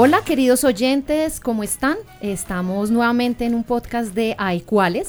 Hola queridos oyentes, ¿cómo están? Estamos nuevamente en un podcast de Hay cuáles.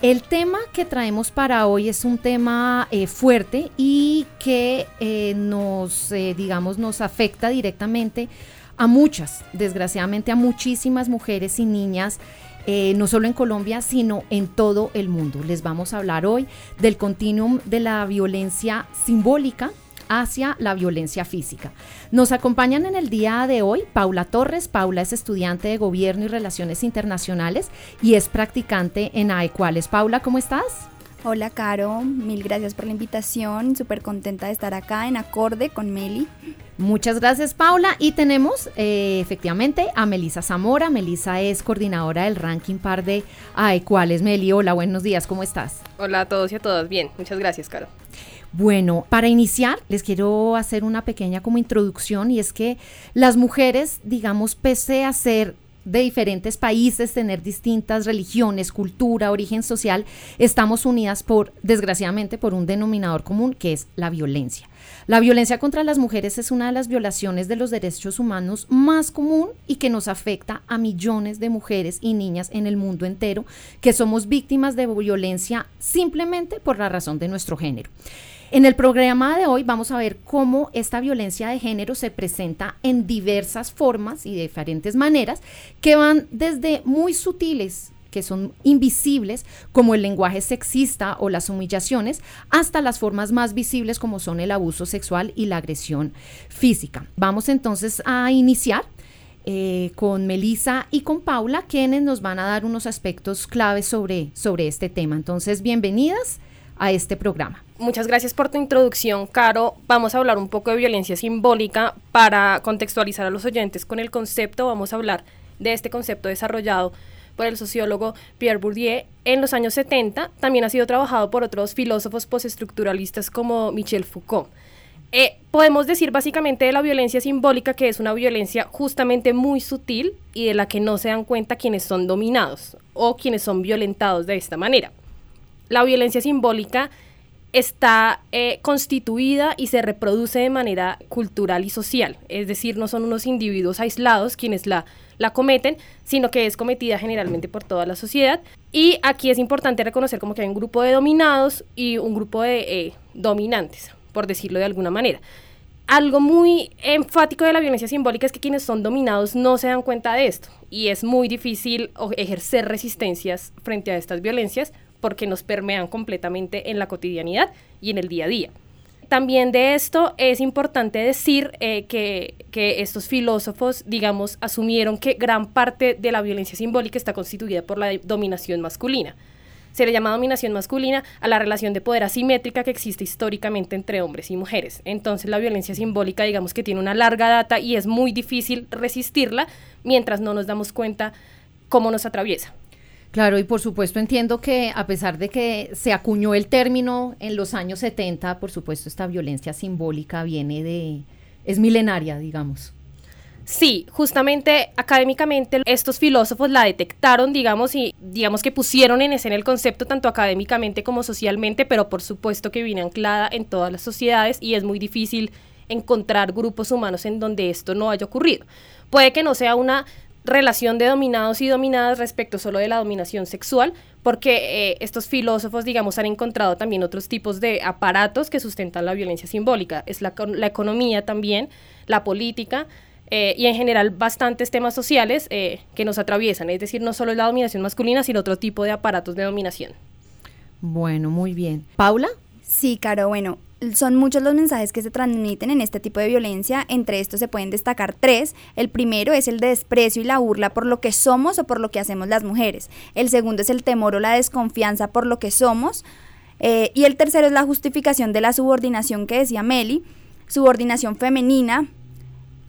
El tema que traemos para hoy es un tema eh, fuerte y que eh, nos, eh, digamos, nos afecta directamente a muchas, desgraciadamente a muchísimas mujeres y niñas no solo en Colombia, sino en todo el mundo. Les vamos a hablar hoy del continuum de la violencia simbólica hacia la violencia física. Nos acompañan en el día de hoy Paula Torres. Paula es estudiante de Gobierno y Relaciones Internacionales y es practicante en AECUALES. Paula, ¿cómo estás? Hola, Caro. Mil gracias por la invitación. Súper contenta de estar acá en acorde con Meli. Muchas gracias, Paula. Y tenemos eh, efectivamente a Melisa Zamora. Melisa es coordinadora del ranking par de AECUALES. Meli, hola, buenos días. ¿Cómo estás? Hola a todos y a todas. Bien, muchas gracias, Caro. Bueno, para iniciar, les quiero hacer una pequeña como introducción y es que las mujeres, digamos, pese a ser de diferentes países, tener distintas religiones, cultura, origen social, estamos unidas por, desgraciadamente, por un denominador común que es la violencia. La violencia contra las mujeres es una de las violaciones de los derechos humanos más común y que nos afecta a millones de mujeres y niñas en el mundo entero que somos víctimas de violencia simplemente por la razón de nuestro género. En el programa de hoy vamos a ver cómo esta violencia de género se presenta en diversas formas y diferentes maneras que van desde muy sutiles que son invisibles, como el lenguaje sexista o las humillaciones, hasta las formas más visibles como son el abuso sexual y la agresión física. Vamos entonces a iniciar eh, con Melissa y con Paula, quienes nos van a dar unos aspectos claves sobre, sobre este tema. Entonces, bienvenidas a este programa. Muchas gracias por tu introducción, Caro. Vamos a hablar un poco de violencia simbólica para contextualizar a los oyentes con el concepto. Vamos a hablar de este concepto desarrollado por el sociólogo Pierre Bourdieu en los años 70. También ha sido trabajado por otros filósofos postestructuralistas como Michel Foucault. Eh, podemos decir básicamente de la violencia simbólica que es una violencia justamente muy sutil y de la que no se dan cuenta quienes son dominados o quienes son violentados de esta manera la violencia simbólica está eh, constituida y se reproduce de manera cultural y social, es decir, no son unos individuos aislados quienes la, la cometen, sino que es cometida generalmente por toda la sociedad. Y aquí es importante reconocer como que hay un grupo de dominados y un grupo de eh, dominantes, por decirlo de alguna manera. Algo muy enfático de la violencia simbólica es que quienes son dominados no se dan cuenta de esto y es muy difícil ejercer resistencias frente a estas violencias porque nos permean completamente en la cotidianidad y en el día a día. También de esto es importante decir eh, que, que, estos filósofos, digamos, asumieron que gran parte de la violencia simbólica está constituida por la dominación masculina. Se le llama dominación masculina a la relación de poder asimétrica que existe históricamente entre hombres y mujeres. Entonces la violencia simbólica, digamos que tiene una larga data y es muy difícil resistirla mientras no nos damos cuenta cómo nos atraviesa. Claro, y por supuesto entiendo que a pesar de que se acuñó el término en los años 70, por supuesto esta violencia simbólica viene de, es milenaria, digamos. Sí, justamente académicamente estos filósofos la detectaron, digamos, y digamos que pusieron en escena el concepto tanto académicamente como socialmente, pero por supuesto que viene anclada en todas las sociedades y es muy difícil encontrar grupos humanos en donde esto no haya ocurrido. Puede que no sea una relación de dominados y dominadas respecto solo de la dominación sexual, porque eh, estos filósofos, digamos, han encontrado también otros tipos de aparatos que sustentan la violencia simbólica. Es la, la economía también, la política eh, y en general bastantes temas sociales eh, que nos atraviesan. Es decir, no solo la dominación masculina, sino otro tipo de aparatos de dominación. Bueno, muy bien. Paula. Sí, Caro, bueno, son muchos los mensajes que se transmiten en este tipo de violencia, entre estos se pueden destacar tres. El primero es el desprecio y la burla por lo que somos o por lo que hacemos las mujeres. El segundo es el temor o la desconfianza por lo que somos. Eh, y el tercero es la justificación de la subordinación que decía Meli, subordinación femenina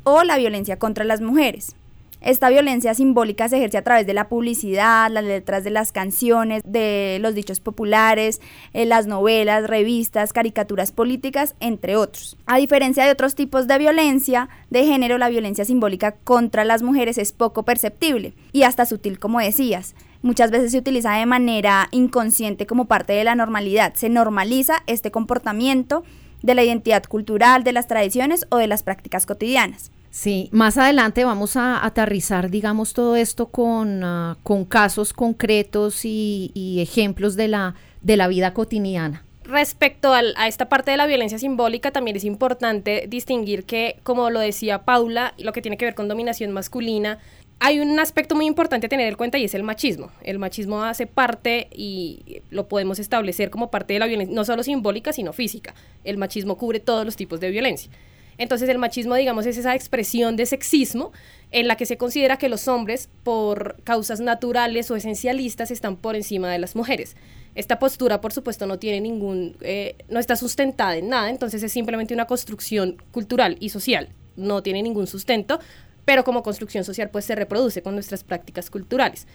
o la violencia contra las mujeres. Esta violencia simbólica se ejerce a través de la publicidad, las letras de las canciones, de los dichos populares, eh, las novelas, revistas, caricaturas políticas, entre otros. A diferencia de otros tipos de violencia de género, la violencia simbólica contra las mujeres es poco perceptible y hasta sutil, como decías. Muchas veces se utiliza de manera inconsciente como parte de la normalidad. Se normaliza este comportamiento de la identidad cultural, de las tradiciones o de las prácticas cotidianas. Sí, más adelante vamos a aterrizar, digamos, todo esto con, ah, con casos concretos y, y, ejemplos de la, de la vida cotidiana. Respecto al, a esta parte de la violencia simbólica, también es importante distinguir que, como lo decía Paula, lo que tiene que ver con dominación masculina, hay un aspecto muy importante a tener en cuenta y es el machismo. El machismo hace parte y lo podemos establecer como parte de la violencia, no solo simbólica, sino física. El machismo cubre todos los tipos de violencia. Entonces el machismo, digamos, es esa expresión de sexismo en la que se considera que los hombres, por causas naturales o esencialistas, están por encima de las mujeres. Esta postura, por supuesto, no tiene ningún, eh, no está sustentada en nada, entonces es simplemente una construcción cultural y social, no tiene ningún sustento, pero como construcción social pues se reproduce con nuestras prácticas culturales.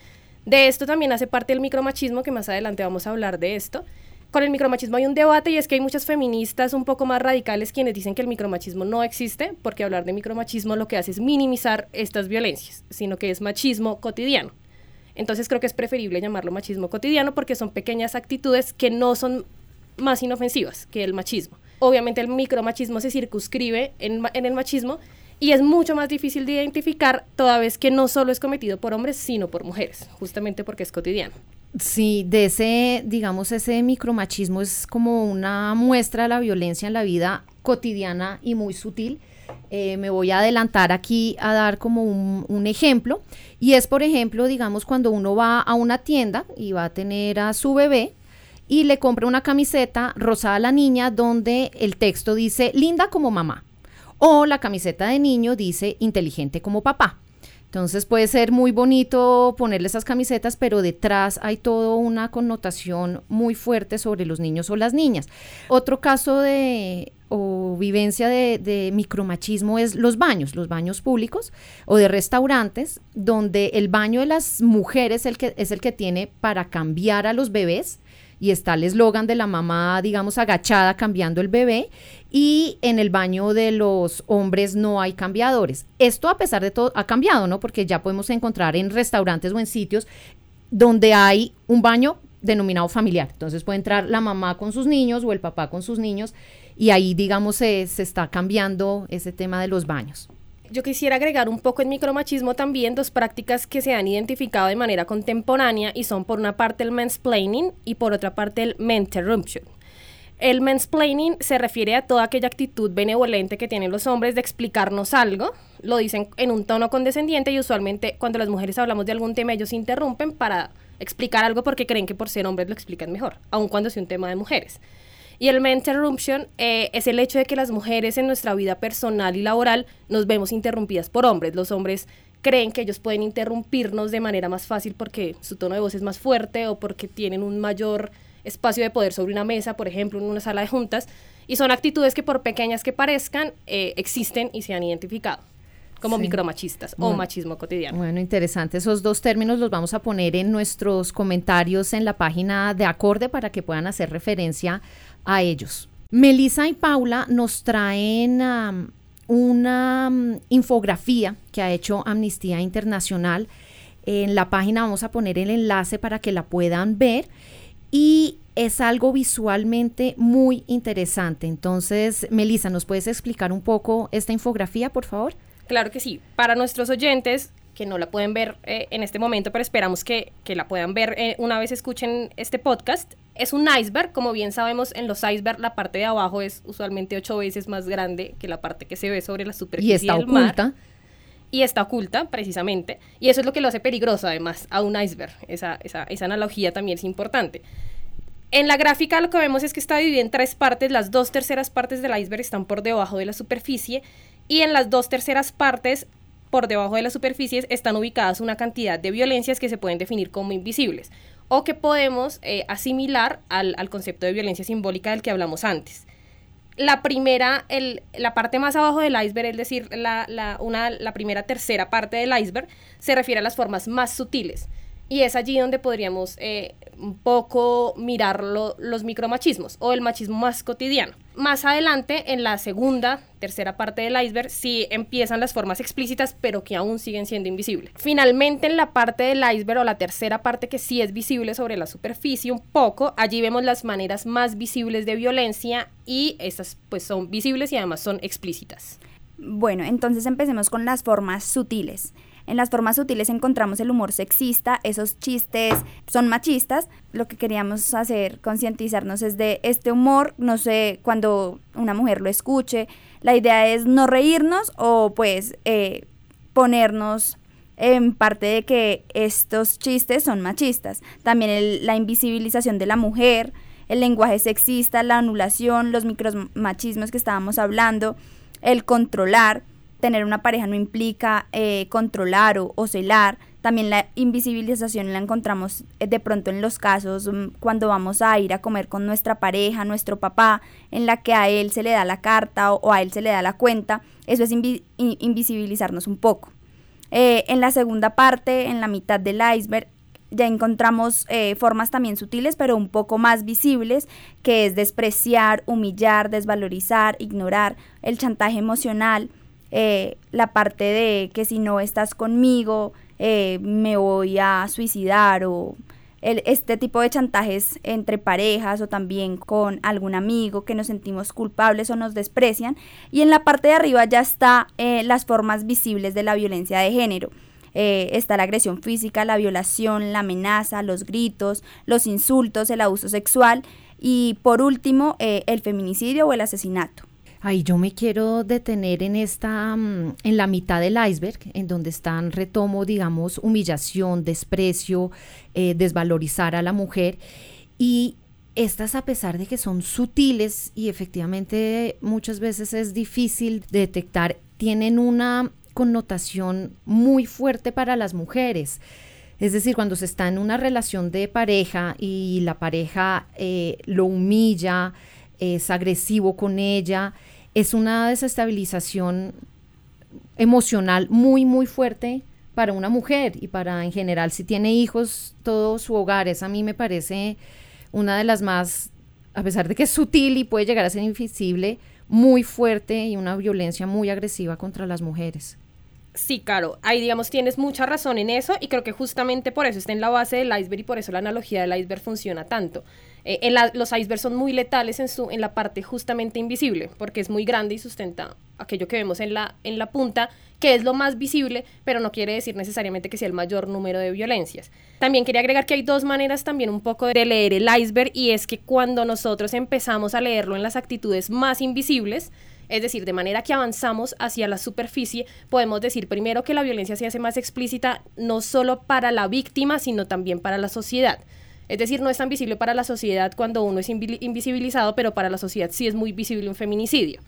De esto también hace parte el micromachismo, que más adelante vamos a hablar de esto, con el micromachismo hay un debate y es que hay muchas feministas un poco más radicales quienes dicen que el micromachismo no existe, porque hablar de micromachismo lo que hace es minimizar estas violencias, sino que es machismo cotidiano. Entonces creo que es preferible llamarlo machismo cotidiano porque son pequeñas actitudes que no son más inofensivas que el machismo. Obviamente el micromachismo se circunscribe en, el machismo y es mucho más difícil de identificar toda vez que no solo es cometido por hombres, sino por mujeres, justamente porque es cotidiano. Sí, de ese, digamos, ese micromachismo es como una muestra de la violencia en la vida cotidiana y muy sutil. Eh, me voy a adelantar aquí a dar como un, un, ejemplo. Y es, por ejemplo, digamos, cuando uno va a una tienda y va a tener a su bebé y le compra una camiseta rosada a la niña donde el texto dice linda como mamá. O la camiseta de niño dice inteligente como papá. Entonces puede ser muy bonito ponerle esas camisetas, pero detrás hay toda una connotación muy fuerte sobre los niños o las niñas. Otro caso de o vivencia de, micromachismo es los baños, los baños públicos o de restaurantes, donde el baño de las mujeres el que, es el que tiene para cambiar a los bebés y está el eslogan de la mamá, digamos, agachada cambiando el bebé y en el baño de los hombres no hay cambiadores. Esto a pesar de todo ha cambiado, ¿no? Porque ya podemos encontrar en restaurantes o en sitios donde hay un baño denominado familiar. Entonces puede entrar la mamá con sus niños o el papá con sus niños y ahí, digamos, se, se está cambiando ese tema de los baños yo quisiera agregar un poco en micromachismo también dos prácticas que se han identificado de manera contemporánea y son por una parte el mansplaining y por otra parte el menterruption. El mansplaining se refiere a toda aquella actitud benevolente que tienen los hombres de explicarnos algo, lo dicen en un tono condescendiente y usualmente cuando las mujeres hablamos de algún tema ellos interrumpen para explicar algo porque creen que por ser hombres lo explican mejor, aun cuando sea un tema de mujeres. Y el interruption eh, es el hecho de que las mujeres en nuestra vida personal y laboral nos vemos interrumpidas por hombres. Los hombres creen que ellos pueden interrumpirnos de manera más fácil porque su tono de voz es más fuerte o porque tienen un mayor espacio de poder sobre una mesa, por ejemplo, en una sala de juntas. Y son actitudes que por pequeñas que parezcan, eh, existen y se han identificado como micromachistas o machismo cotidiano. Bueno, interesante. Esos dos términos los vamos a poner en nuestros comentarios en la página de Acorde para que puedan hacer referencia a ellos. Melissa y Paula nos traen una infografía que ha hecho Amnistía Internacional. En la página vamos a poner el enlace para que la puedan ver y es algo visualmente muy interesante. Entonces, Melissa, ¿nos puedes explicar un poco esta infografía, por favor? Claro que sí. Para nuestros oyentes, que no la pueden ver eh, en este momento, pero esperamos que, la puedan ver eh, una vez escuchen este podcast. Es un iceberg, como bien sabemos, en los icebergs la parte de abajo es usualmente ocho veces más grande que la parte que se ve sobre la superficie y está del oculta. Mar. Y está oculta, precisamente. Y eso es lo que lo hace peligroso, además, a un iceberg. Esa, esa, esa analogía también es importante. En la gráfica lo que vemos es que está dividida en tres partes. Las dos terceras partes del iceberg están por debajo de la superficie y en las dos terceras partes por debajo de las superficies están ubicadas una cantidad de violencias que se pueden definir como invisibles o que podemos eh, asimilar al, concepto de violencia simbólica del que hablamos antes. La primera, el, la parte más abajo del iceberg, es decir, la, la, una, la primera tercera parte del iceberg, se refiere a las formas más sutiles. Y es allí donde podríamos eh, un poco mirar los micromachismos o el machismo más cotidiano. Más adelante, en la segunda, tercera parte del iceberg, sí empiezan las formas explícitas, pero que aún siguen siendo invisibles. Finalmente, en la parte del iceberg o la tercera parte que sí es visible sobre la superficie un poco, allí vemos las maneras más visibles de violencia y estas pues son visibles y además son explícitas. Bueno, entonces empecemos con las formas sutiles. En las formas sutiles encontramos el humor sexista, esos chistes son machistas. Lo que queríamos hacer, concientizarnos es de este humor, no sé, cuando una mujer lo escuche, la idea es no reírnos o pues eh, ponernos en parte de que estos chistes son machistas. También la invisibilización de la mujer, el lenguaje sexista, la anulación, los micromachismos que estábamos hablando, el controlar tener una pareja no implica eh, controlar o, celar. También la invisibilización la encontramos eh, de pronto en los casos mm, cuando vamos a ir a comer con nuestra pareja, nuestro papá, en la que a él se le da la carta o, a él se le da la cuenta. Eso es invisibilizarnos un poco. Eh, en la segunda parte, en la mitad del iceberg, ya encontramos formas también sutiles, pero un poco más visibles, que es despreciar, humillar, desvalorizar, ignorar, el chantaje emocional, eh, la parte de que si no estás conmigo eh, me voy a suicidar o este tipo de chantajes entre parejas o también con algún amigo que nos sentimos culpables o nos desprecian. Y en la parte de arriba ya está eh, las formas visibles de la violencia de género. está la agresión física, la violación, la amenaza, los gritos, los insultos, el abuso sexual y por último el feminicidio o el asesinato. Ahí yo me quiero detener en esta, mm, en la mitad del iceberg, en donde están, retomo, digamos, humillación, desprecio, eh, desvalorizar a la mujer. Y estas, a pesar de que son sutiles y efectivamente muchas veces es difícil detectar, tienen una connotación muy fuerte para las mujeres. Es decir, cuando se está en una relación de pareja y la pareja eh, lo humilla, es agresivo con ella, es una desestabilización emocional muy, muy fuerte para una mujer y para en general si tiene hijos, todo su hogar. Es a mí me parece una de las más, a pesar de que es sutil y puede llegar a ser invisible, muy fuerte y una violencia muy agresiva contra las mujeres. Sí, claro, ahí digamos tienes mucha razón en eso y creo que justamente por eso está en la base del iceberg y por eso la analogía del iceberg funciona tanto. Eh, los icebergs son muy letales en, su, en la parte justamente invisible, porque es muy grande y sustenta aquello que vemos en la, en la punta, que es lo más visible, pero no quiere decir necesariamente que sea el mayor número de violencias. También quería agregar que hay dos maneras también un poco de leer el iceberg y es que cuando nosotros empezamos a leerlo en las actitudes más invisibles, es decir, de manera que avanzamos hacia la superficie, podemos decir primero que la violencia se hace más explícita no solo para la víctima, sino también para la sociedad. Es decir, no es tan visible para la sociedad cuando uno es invisibilizado, pero para la sociedad sí es muy visible un feminicidio.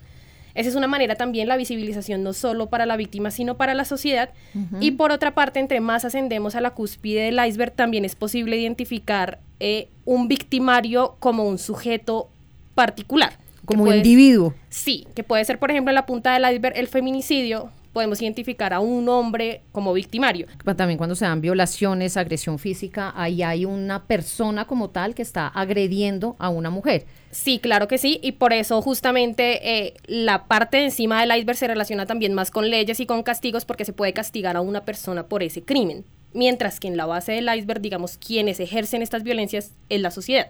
Esa es una manera también la visibilización no solo para la víctima, sino para la sociedad. Y por otra parte, entre más ascendemos a la cúspide del iceberg, también es posible identificar eh, un victimario como un sujeto particular. Como individuo. Sí, que puede ser, por ejemplo, en la punta del iceberg el feminicidio, podemos identificar a un hombre como victimario. También cuando se dan violaciones, agresión física, ahí hay una persona como tal que está agrediendo a una mujer. Sí, claro que sí, y por eso justamente eh, la parte de encima del iceberg se relaciona también más con leyes y con castigos porque se puede castigar a una persona por ese crimen. Mientras que en la base del iceberg, digamos, quienes ejercen estas violencias es la sociedad,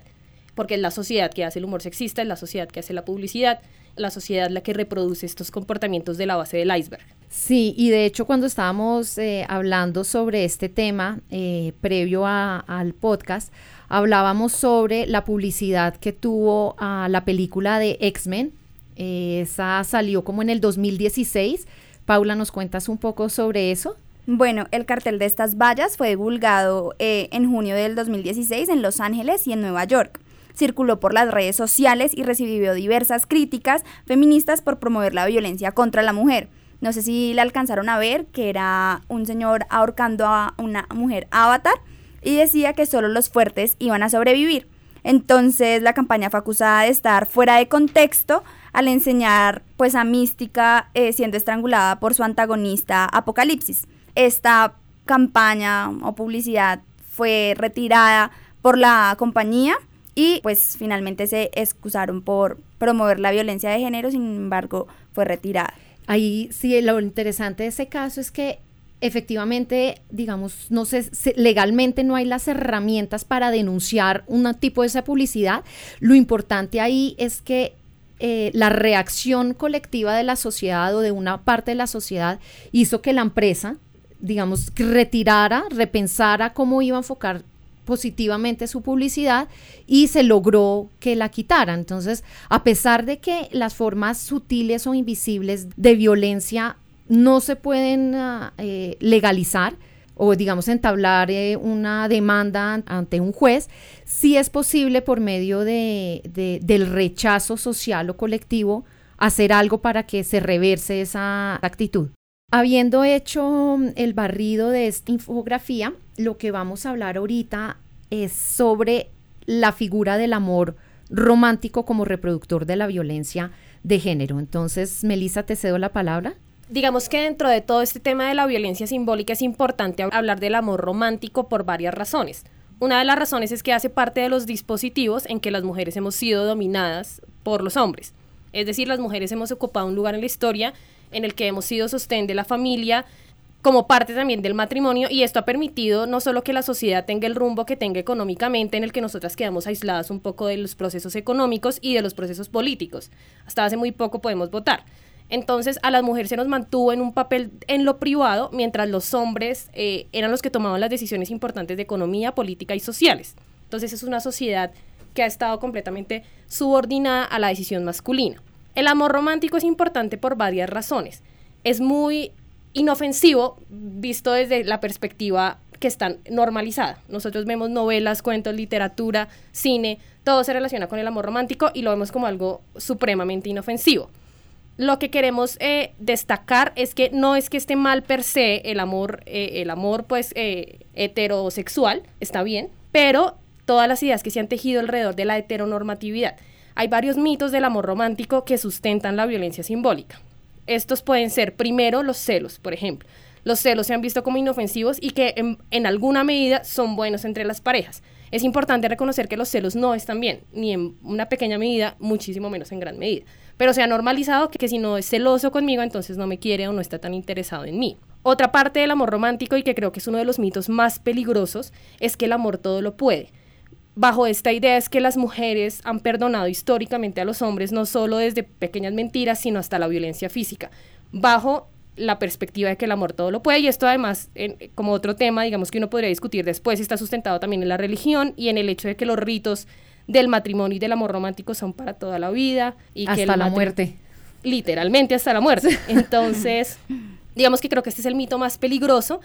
porque es la sociedad que hace el humor sexista, es la sociedad que hace la publicidad, la sociedad la que reproduce estos comportamientos de la base del iceberg. Sí, y de hecho cuando estábamos eh, hablando sobre este tema eh, previo al podcast, hablábamos sobre la publicidad que tuvo a la película de X-Men. Eh, esa salió como en el 2016. Paula, ¿nos cuentas un poco sobre eso? Bueno, el cartel de estas vallas fue divulgado en junio del 2016 en Los Ángeles y en Nueva York circuló por las redes sociales y recibió diversas críticas feministas por promover la violencia contra la mujer. No sé si la alcanzaron a ver, que era un señor ahorcando a una mujer avatar y decía que solo los fuertes iban a sobrevivir. Entonces la campaña fue acusada de estar fuera de contexto al enseñar pues a Mística eh, siendo estrangulada por su antagonista Apocalipsis. Esta campaña o publicidad fue retirada por la compañía y pues finalmente se excusaron por promover la violencia de género, sin embargo fue retirada. Ahí sí, lo interesante de ese caso es que efectivamente, digamos, no sé, legalmente no hay las herramientas para denunciar un tipo de esa publicidad. Lo importante ahí es que eh, la reacción colectiva de la sociedad o de una parte de la sociedad hizo que la empresa, digamos, retirara, repensara cómo iba a enfocar positivamente su publicidad y se logró que la quitara. Entonces, a pesar de que las formas sutiles o invisibles de violencia no se pueden ah, eh, legalizar, o digamos entablar eh, una demanda ante un juez, sí es posible por medio de, del rechazo social o colectivo hacer algo para que se reverse esa actitud. Habiendo hecho el barrido de esta infografía, lo que vamos a hablar ahorita es sobre la figura del amor romántico como reproductor de la violencia de género. Entonces, Melissa, te cedo la palabra digamos que dentro de todo este tema de la violencia simbólica es importante hablar del amor romántico por varias razones. Una de las razones es que hace parte de los dispositivos en que las mujeres hemos sido dominadas por los hombres. Es decir, las mujeres hemos ocupado un lugar en la historia en el que hemos sido sostén de la familia como parte también del matrimonio y esto ha permitido no solo que la sociedad tenga el rumbo que tenga económicamente en el que nosotras quedamos aisladas un poco de los procesos económicos y de los procesos políticos. Hasta hace muy poco podemos votar entonces a las mujeres se nos mantuvo en un papel en lo privado, mientras los hombres eh, eran los que tomaban las decisiones importantes de economía, política y sociales. Entonces es una sociedad que ha estado completamente subordinada a la decisión masculina. El amor romántico es importante por varias razones. Es muy inofensivo visto desde la perspectiva que está normalizada. Nosotros vemos novelas, cuentos, literatura, cine, todo se relaciona con el amor romántico y lo vemos como algo supremamente inofensivo lo que queremos eh, destacar es que no es que esté mal per se el amor, eh, el amor pues eh, heterosexual, está bien, pero todas las ideas que se han tejido alrededor de la heteronormatividad. Hay varios mitos del amor romántico que sustentan la violencia simbólica. Estos pueden ser, primero, los celos, por ejemplo. Los celos se han visto como inofensivos y que en, alguna medida son buenos entre las parejas. Es importante reconocer que los celos no están bien, ni en una pequeña medida, muchísimo menos en gran medida pero se ha normalizado que, si no es celoso conmigo, entonces no me quiere o no está tan interesado en mí. Otra parte del amor romántico, y que creo que es uno de los mitos más peligrosos, es que el amor todo lo puede. Bajo esta idea es que las mujeres han perdonado históricamente a los hombres, no solo desde pequeñas mentiras, sino hasta la violencia física. Bajo la perspectiva de que el amor todo lo puede y esto además como otro tema digamos que uno podría discutir después está sustentado también en la religión y en el hecho de que los ritos del matrimonio y del amor romántico son para toda la vida. Y hasta la muerte. Literalmente hasta la muerte. Entonces, digamos que creo que este es el mito más peligroso.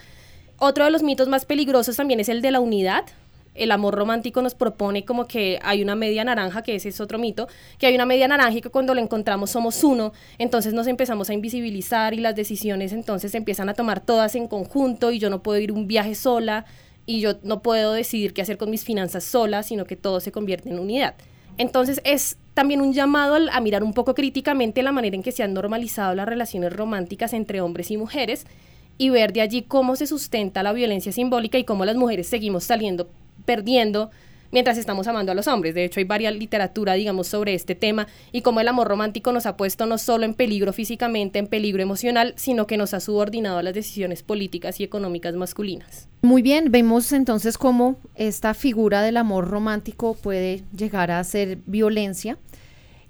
Otro de los mitos más peligrosos también es el de la unidad. El amor romántico nos propone como que hay una media naranja, que ese es otro mito, que hay una media naranja y que cuando la encontramos somos uno, entonces nos empezamos a invisibilizar y las decisiones entonces se empiezan a tomar todas en conjunto y yo no puedo ir un viaje sola, y yo no puedo decidir qué hacer con mis finanzas sola, sino que todo se convierte en unidad. Entonces es también un llamado a mirar un poco críticamente la manera en que se han normalizado las relaciones románticas entre hombres y mujeres y ver de allí cómo se sustenta la violencia simbólica y cómo las mujeres seguimos saliendo perdiendo mientras estamos amando a los hombres. De hecho, hay varias literatura, digamos, sobre este tema y cómo el amor romántico nos ha puesto no solo en peligro físicamente, en peligro emocional, sino que nos ha subordinado a las decisiones políticas y económicas masculinas. Muy bien, vemos entonces cómo esta figura del amor romántico puede llegar a ser violencia.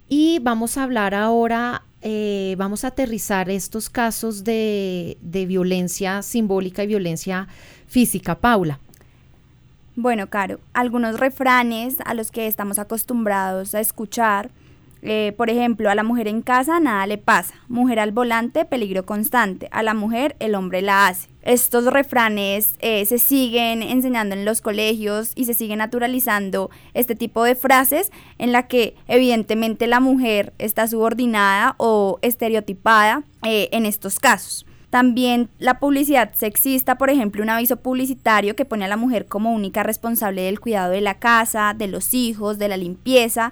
Y vamos a hablar ahora, eh, vamos a aterrizar estos casos de, de violencia simbólica y violencia física. Paula. Bueno, Caro, algunos refranes a los que estamos acostumbrados a escuchar, eh, por ejemplo, a la mujer en casa nada le pasa, mujer al volante, peligro constante, a la mujer el hombre la hace. Estos refranes eh, se siguen enseñando en los colegios y se siguen naturalizando este tipo de frases en la que evidentemente la mujer está subordinada o estereotipada eh, en estos casos. También la publicidad sexista, por ejemplo, un aviso publicitario que pone a la mujer como única responsable del cuidado de la casa, de los hijos, de la limpieza,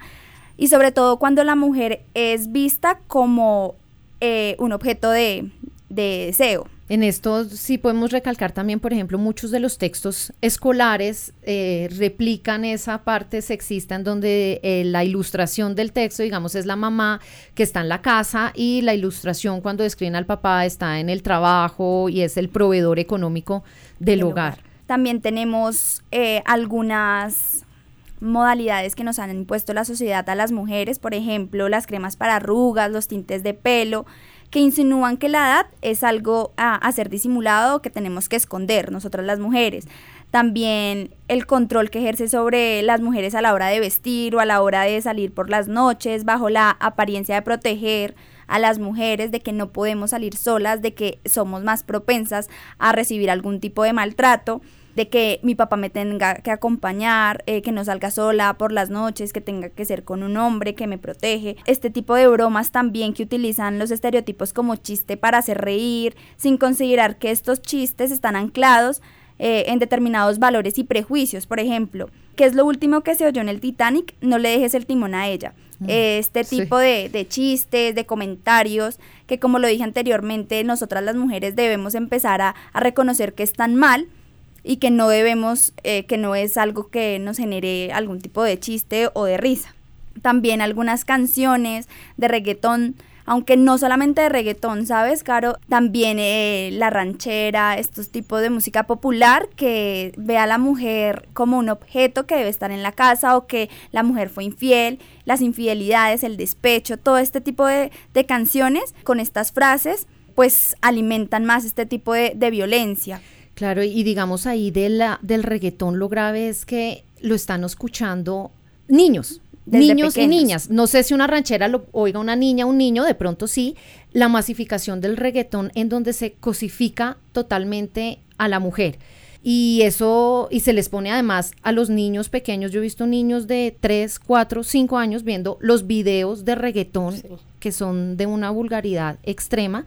y sobre todo cuando la mujer es vista como eh, un objeto de, de deseo. En esto sí podemos recalcar también, por ejemplo, muchos de los textos escolares eh, replican esa parte sexista en donde eh, la ilustración del texto, digamos, es la mamá que está en la casa y la ilustración cuando describen al papá está en el trabajo y es el proveedor económico del, hogar. También tenemos eh, algunas modalidades que nos han impuesto la sociedad a las mujeres, por ejemplo, las cremas para arrugas, los tintes de pelo, que insinúan que la edad es algo a, ser disimulado que tenemos que esconder nosotras las mujeres. También el control que ejerce sobre las mujeres a la hora de vestir o a la hora de salir por las noches bajo la apariencia de proteger a las mujeres, de que no podemos salir solas, de que somos más propensas a recibir algún tipo de maltrato de que mi papá me tenga que acompañar, eh, que no salga sola por las noches, que tenga que ser con un hombre que me protege. Este tipo de bromas también que utilizan los estereotipos como chiste para hacer reír, sin considerar que estos chistes están anclados eh, en determinados valores y prejuicios. Por ejemplo, ¿qué es lo último que se oyó en el Titanic? No le dejes el timón a ella. Mm, este tipo de, de, chistes, de comentarios, que como lo dije anteriormente, nosotras las mujeres debemos empezar a, a reconocer que están mal y que no debemos, eh, que no es algo que nos genere algún tipo de chiste o de risa. También algunas canciones de reggaetón, aunque no solamente de reggaetón, ¿sabes, Caro? También eh, la ranchera, estos tipos de música popular que ve a la mujer como un objeto que debe estar en la casa o que la mujer fue infiel, las infidelidades, el despecho, todo este tipo de, de canciones con estas frases pues alimentan más este tipo de, de violencia. Claro, y digamos ahí de la, del reggaetón lo grave es que lo están escuchando niños, niños y niñas. No sé si una ranchera lo oiga una niña, un niño, de pronto sí. La masificación del reggaetón en donde se cosifica totalmente a la mujer. Y eso, y se les pone además a los niños pequeños. Yo he visto niños de 3, 4, 5 años viendo los videos de reggaetón que son de una vulgaridad extrema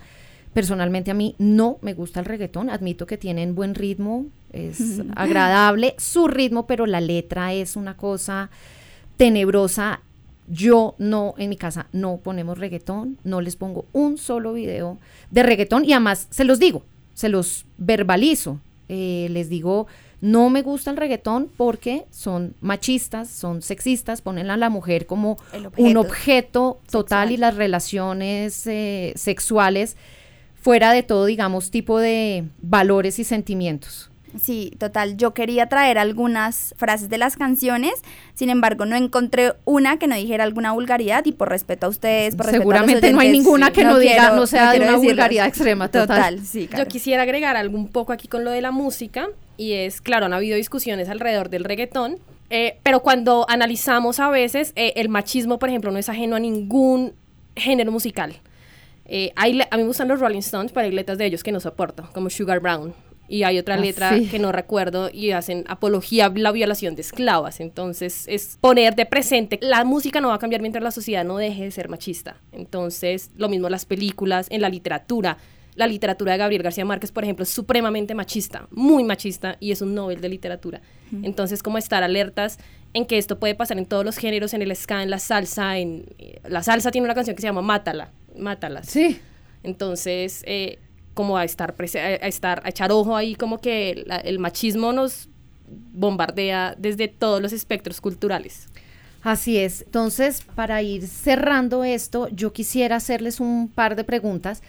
Personalmente a mí no me gusta el reggaetón, admito que tienen buen ritmo, es agradable su ritmo, pero la letra es una cosa tenebrosa. Yo no, en mi casa no ponemos reggaetón, no les pongo un solo video de reggaetón y además se los digo, se los verbalizo, eh, les digo, no me gusta el reggaetón porque son machistas, son sexistas, ponen a la mujer como un objeto total y las relaciones eh, sexuales fuera de todo, digamos, tipo de valores y sentimientos. Sí, total. Yo quería traer algunas frases de las canciones, sin embargo no encontré una que no dijera alguna vulgaridad y por respeto a ustedes, por Seguramente no hay ninguna que no, diga, no sea de una vulgaridad extrema. Total. sí, Yo quisiera agregar algo un poco aquí con lo de la música y es, claro, han habido discusiones alrededor del reggaetón, eh, pero cuando analizamos a veces, eh, el machismo, por ejemplo, no es ajeno a ningún género musical. Eh, hay, a mí me gustan los Rolling Stones, pero hay letras de ellos que no soporto, como Sugar Brown. Y hay otra ah, letra que no recuerdo y hacen apología a la violación de esclavas. Entonces, es poner de presente. La música no va a cambiar mientras la sociedad no deje de ser machista. Entonces, lo mismo las películas, en la literatura. La literatura de Gabriel García Márquez, por ejemplo, es supremamente machista, muy machista, y es un Nobel de literatura. Entonces, como estar alertas en que esto puede pasar en todos los géneros, en el ska, en la salsa, en... La salsa tiene una canción que se llama Mátala, mátalas. Sí. Entonces, eh, como a estar, a estar, a echar ojo ahí, como que el machismo nos bombardea desde todos los espectros culturales. Así es. Entonces, para ir cerrando esto, yo quisiera hacerles un par de preguntas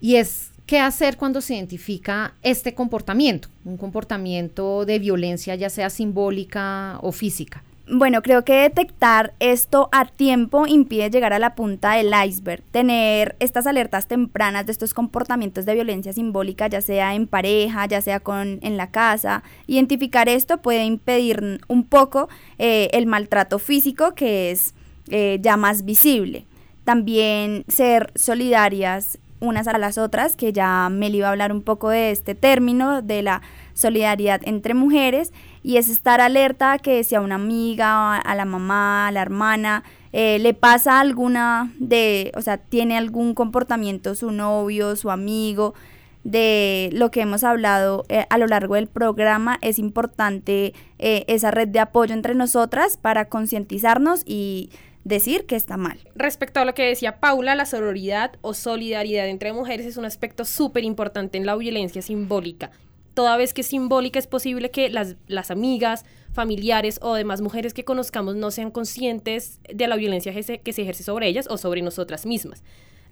y es, ¿qué hacer cuando se identifica este comportamiento? Un comportamiento de violencia, ya sea simbólica o física. Bueno, creo que detectar esto a tiempo impide llegar a la punta del iceberg. Tener estas alertas tempranas de estos comportamientos de violencia simbólica, ya sea en pareja, ya sea con en la casa, identificar esto puede impedir un poco eh, el maltrato físico que es eh, ya más visible. También ser solidarias unas a las otras, que ya me iba a hablar un poco de este término, de la solidaridad entre mujeres y es estar alerta que si a una amiga, a la mamá, a la hermana, eh, le pasa alguna de, o sea, tiene algún comportamiento su novio, su amigo, de lo que hemos hablado eh, a lo largo del programa, es importante eh, esa red de apoyo entre nosotras para concientizarnos y decir que está mal. Respecto a lo que decía Paula, la sororidad o solidaridad entre mujeres es un aspecto súper importante en la violencia simbólica toda vez que es simbólica es posible que las, las amigas, familiares o demás mujeres que conozcamos no sean conscientes de la violencia que se, que se ejerce sobre ellas o sobre nosotras mismas.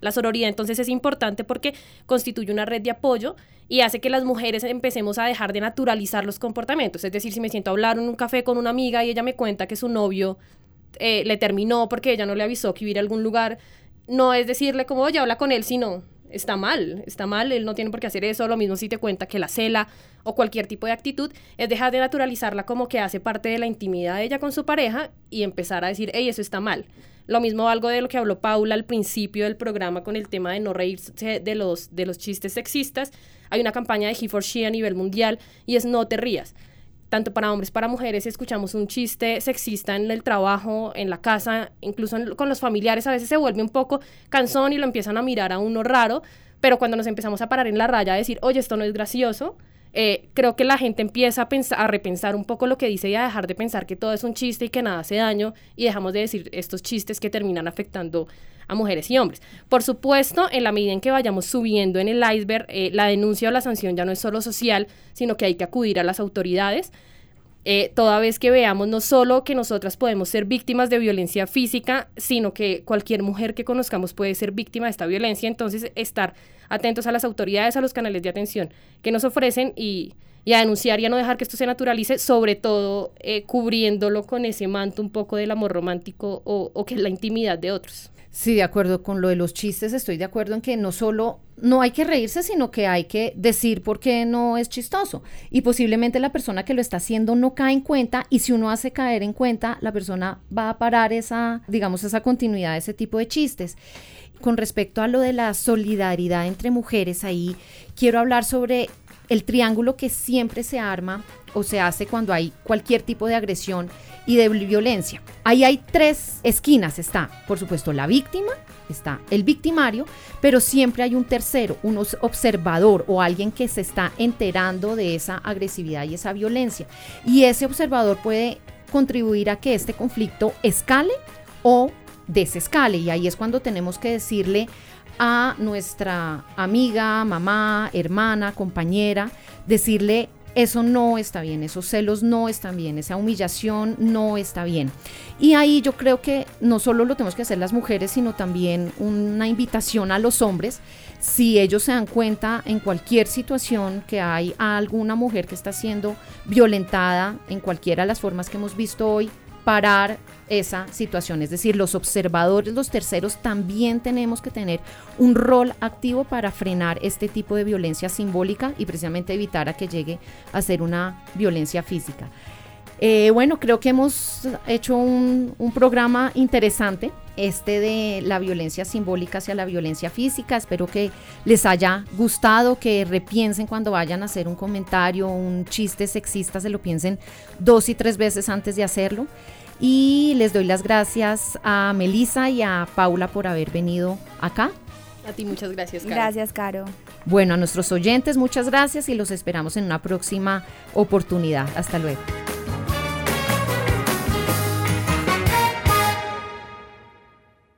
La sororidad entonces es importante porque constituye una red de apoyo y hace que las mujeres empecemos a dejar de naturalizar los comportamientos. Es decir, si me siento a hablar en un café con una amiga y ella me cuenta que su novio eh, le terminó porque ella no le avisó que iba a algún lugar, no es decirle como, oye, habla con él, sino está mal, está mal, él no tiene por qué hacer eso, lo mismo si te cuenta que la cela o cualquier tipo de actitud, es dejar de naturalizarla como que hace parte de la intimidad de ella con su pareja y empezar a decir, hey, eso está mal. Lo mismo algo de lo que habló Paula al principio del programa con el tema de no reírse de los, de los chistes sexistas. Hay una campaña de He for She a nivel mundial y es no te rías tanto para hombres, para mujeres, escuchamos un chiste sexista en el trabajo, en la casa, incluso con los familiares, a veces se vuelve un poco cansón y lo empiezan a mirar a uno raro, pero cuando nos empezamos a parar en la raya a decir, oye, esto no es gracioso, eh, creo que la gente empieza a, pensar, a repensar un poco lo que dice y a dejar de pensar que todo es un chiste y que nada hace daño y dejamos de decir estos chistes que terminan afectando a mujeres y hombres. Por supuesto, en la medida en que vayamos subiendo en el iceberg, eh, la denuncia o la sanción ya no es solo social, sino que hay que acudir a las autoridades. Eh, toda vez que veamos no solo que nosotras podemos ser víctimas de violencia física, sino que cualquier mujer que conozcamos puede ser víctima de esta violencia, entonces estar atentos a las autoridades, a los canales de atención que nos ofrecen y, a denunciar y a no dejar que esto se naturalice, sobre todo eh, cubriéndolo con ese manto un poco del amor romántico o, o que es la intimidad de otros. Sí, de acuerdo con lo de los chistes, estoy de acuerdo en que no solo no hay que reírse, sino que hay que decir por qué no es chistoso. Y posiblemente la persona que lo está haciendo no cae en cuenta y si uno hace caer en cuenta, la persona va a parar esa, digamos, esa continuidad de ese tipo de chistes. Con respecto a lo de la solidaridad entre mujeres, ahí quiero hablar sobre el triángulo que siempre se arma o se hace cuando hay cualquier tipo de agresión y de violencia. Ahí hay tres esquinas. Está, por supuesto, la víctima, está el victimario, pero siempre hay un tercero, un observador o alguien que se está enterando de esa agresividad y esa violencia. Y ese observador puede contribuir a que este conflicto escale o desescale. Y ahí es cuando tenemos que decirle a nuestra amiga, mamá, hermana, compañera, decirle eso no está bien, esos celos no están bien, esa humillación no está bien. Y ahí yo creo que no solo lo tenemos que hacer las mujeres, sino también una invitación a los hombres, si ellos se dan cuenta en cualquier situación que hay alguna mujer que está siendo violentada en cualquiera de las formas que hemos visto hoy, parar esa situación. Es decir, los observadores, los terceros, también tenemos que tener un rol activo para frenar este tipo de violencia simbólica y precisamente evitar a que llegue a ser una violencia física. Eh, bueno, creo que hemos hecho un, un, programa interesante, este de la violencia simbólica hacia la violencia física. Espero que les haya gustado, que repiensen cuando vayan a hacer un comentario, un chiste sexista, se lo piensen dos y tres veces antes de hacerlo. Y les doy las gracias a Melisa y a Paula por haber venido acá. A ti muchas gracias, Caro. Gracias, Caro. Bueno, a nuestros oyentes muchas gracias y los esperamos en una próxima oportunidad. Hasta luego.